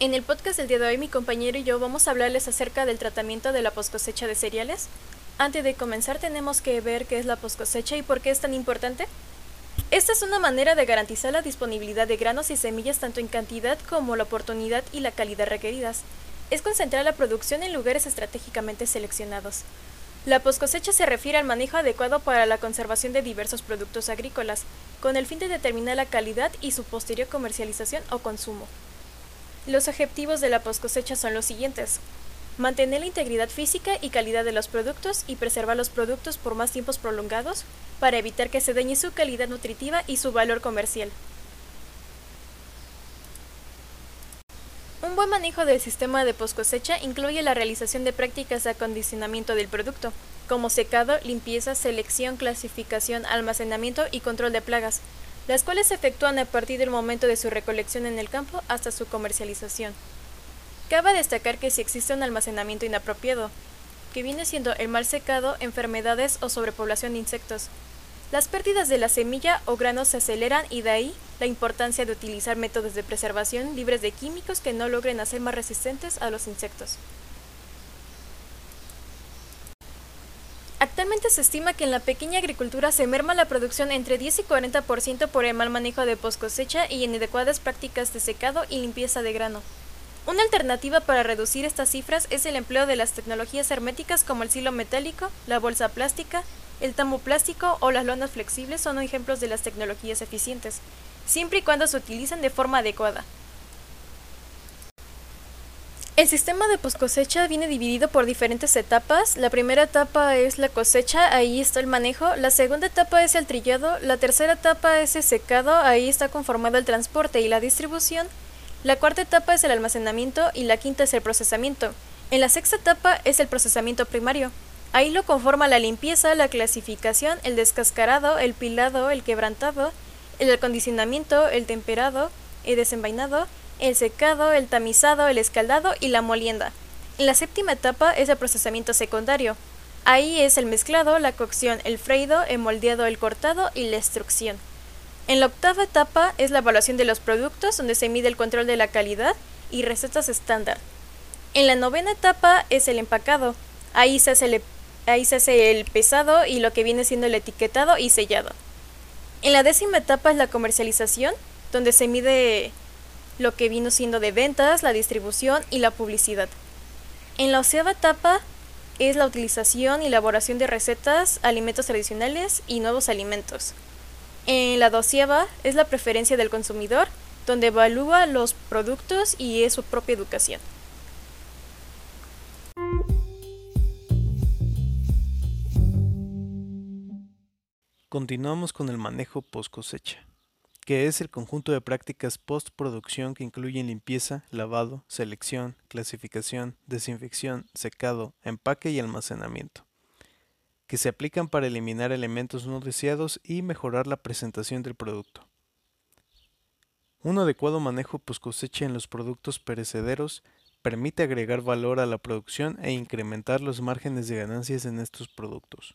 el podcast del día de hoy mi compañero y yo vamos a hablarles acerca del tratamiento de la poscosecha de cereales. Antes de comenzar tenemos que ver qué es la poscosecha y por qué es tan importante. Esta es una manera de garantizar la disponibilidad de granos y semillas tanto en cantidad como la oportunidad y la calidad requeridas. Es concentrar la producción en lugares estratégicamente seleccionados. La poscosecha se refiere al manejo adecuado para la conservación de diversos productos agrícolas, con el fin de determinar la calidad y su posterior comercialización o consumo. Los objetivos de la poscosecha son los siguientes. Mantener la integridad física y calidad de los productos y preservar los productos por más tiempos prolongados para evitar que se dañe su calidad nutritiva y su valor comercial. Un buen manejo del sistema de poscosecha incluye la realización de prácticas de acondicionamiento del producto, como secado, limpieza, selección, clasificación, almacenamiento y control de plagas, las cuales se efectúan a partir del momento de su recolección en el campo hasta su comercialización. Cabe destacar que si existe un almacenamiento inapropiado, que viene siendo el mal secado, enfermedades o sobrepoblación de insectos, las pérdidas de la semilla o granos se aceleran y de ahí la importancia de utilizar métodos de preservación libres de químicos que no logren hacer más resistentes a los insectos. Actualmente se estima que en la pequeña agricultura se merma la producción entre 10 y 40% por el mal manejo de post cosecha y inadecuadas prácticas de secado y limpieza de grano. Una alternativa para reducir estas cifras es el empleo de las tecnologías herméticas como el silo metálico, la bolsa plástica, el tambo plástico o las lonas flexibles son ejemplos de las tecnologías eficientes, siempre y cuando se utilizan de forma adecuada. El sistema de cosecha viene dividido por diferentes etapas. La primera etapa es la cosecha, ahí está el manejo. La segunda etapa es el trillado. La tercera etapa es el secado, ahí está conformado el transporte y la distribución. La cuarta etapa es el almacenamiento y la quinta es el procesamiento. En la sexta etapa es el procesamiento primario. Ahí lo conforma la limpieza, la clasificación, el descascarado, el pilado, el quebrantado, el acondicionamiento, el temperado, el desenvainado, el secado, el tamizado, el escaldado y la molienda. En la séptima etapa es el procesamiento secundario. Ahí es el mezclado, la cocción, el freído, el moldeado, el cortado y la extrusión. En la octava etapa es la evaluación de los productos, donde se mide el control de la calidad y recetas estándar. En la novena etapa es el empacado. Ahí se hace el, ahí se hace el pesado y lo que viene siendo el etiquetado y sellado. En la décima etapa es la comercialización, donde se mide lo que vino siendo de ventas, la distribución y la publicidad. En la onceava etapa es la utilización y elaboración de recetas, alimentos tradicionales y nuevos alimentos. En la doceava es la preferencia del consumidor, donde evalúa los productos y es su propia educación. Continuamos con el manejo post cosecha que es el conjunto de prácticas postproducción que incluyen limpieza, lavado, selección, clasificación, desinfección, secado, empaque y almacenamiento, que se aplican para eliminar elementos no deseados y mejorar la presentación del producto. Un adecuado manejo post cosecha en los productos perecederos permite agregar valor a la producción e incrementar los márgenes de ganancias en estos productos.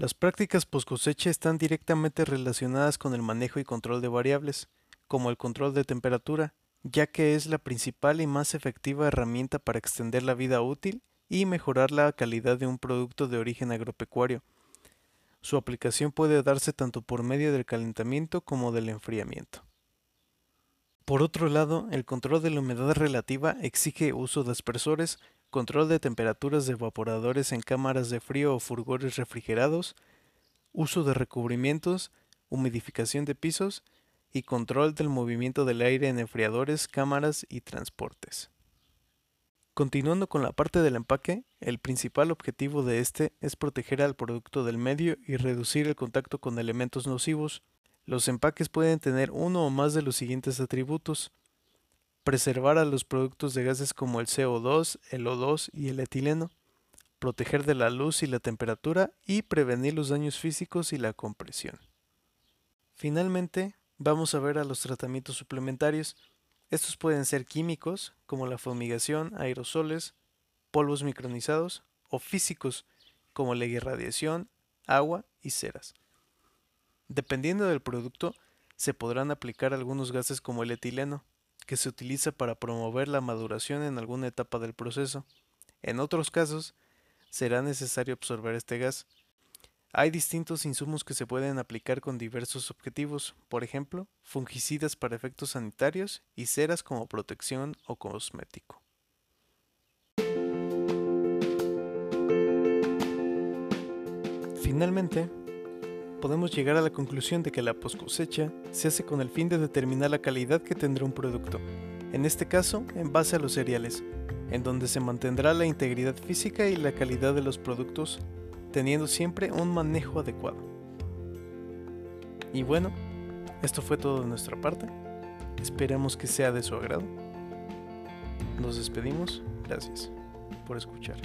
Las prácticas post cosecha están directamente relacionadas con el manejo y control de variables, como el control de temperatura, ya que es la principal y más efectiva herramienta para extender la vida útil y mejorar la calidad de un producto de origen agropecuario. Su aplicación puede darse tanto por medio del calentamiento como del enfriamiento. Por otro lado, el control de la humedad relativa exige uso de aspersores, control de temperaturas de evaporadores en cámaras de frío o furgores refrigerados, uso de recubrimientos, humidificación de pisos y control del movimiento del aire en enfriadores, cámaras y transportes. Continuando con la parte del empaque, el principal objetivo de este es proteger al producto del medio y reducir el contacto con elementos nocivos. Los empaques pueden tener uno o más de los siguientes atributos preservar a los productos de gases como el CO2, el O2 y el etileno, proteger de la luz y la temperatura y prevenir los daños físicos y la compresión. Finalmente, vamos a ver a los tratamientos suplementarios. Estos pueden ser químicos, como la fumigación, aerosoles, polvos micronizados, o físicos, como la irradiación, agua y ceras. Dependiendo del producto, se podrán aplicar algunos gases como el etileno, que se utiliza para promover la maduración en alguna etapa del proceso. En otros casos, será necesario absorber este gas. Hay distintos insumos que se pueden aplicar con diversos objetivos, por ejemplo, fungicidas para efectos sanitarios y ceras como protección o cosmético. Finalmente, podemos llegar a la conclusión de que la poscosecha se hace con el fin de determinar la calidad que tendrá un producto, en este caso en base a los cereales, en donde se mantendrá la integridad física y la calidad de los productos, teniendo siempre un manejo adecuado. Y bueno, esto fue todo de nuestra parte. Esperamos que sea de su agrado. Nos despedimos. Gracias por escuchar.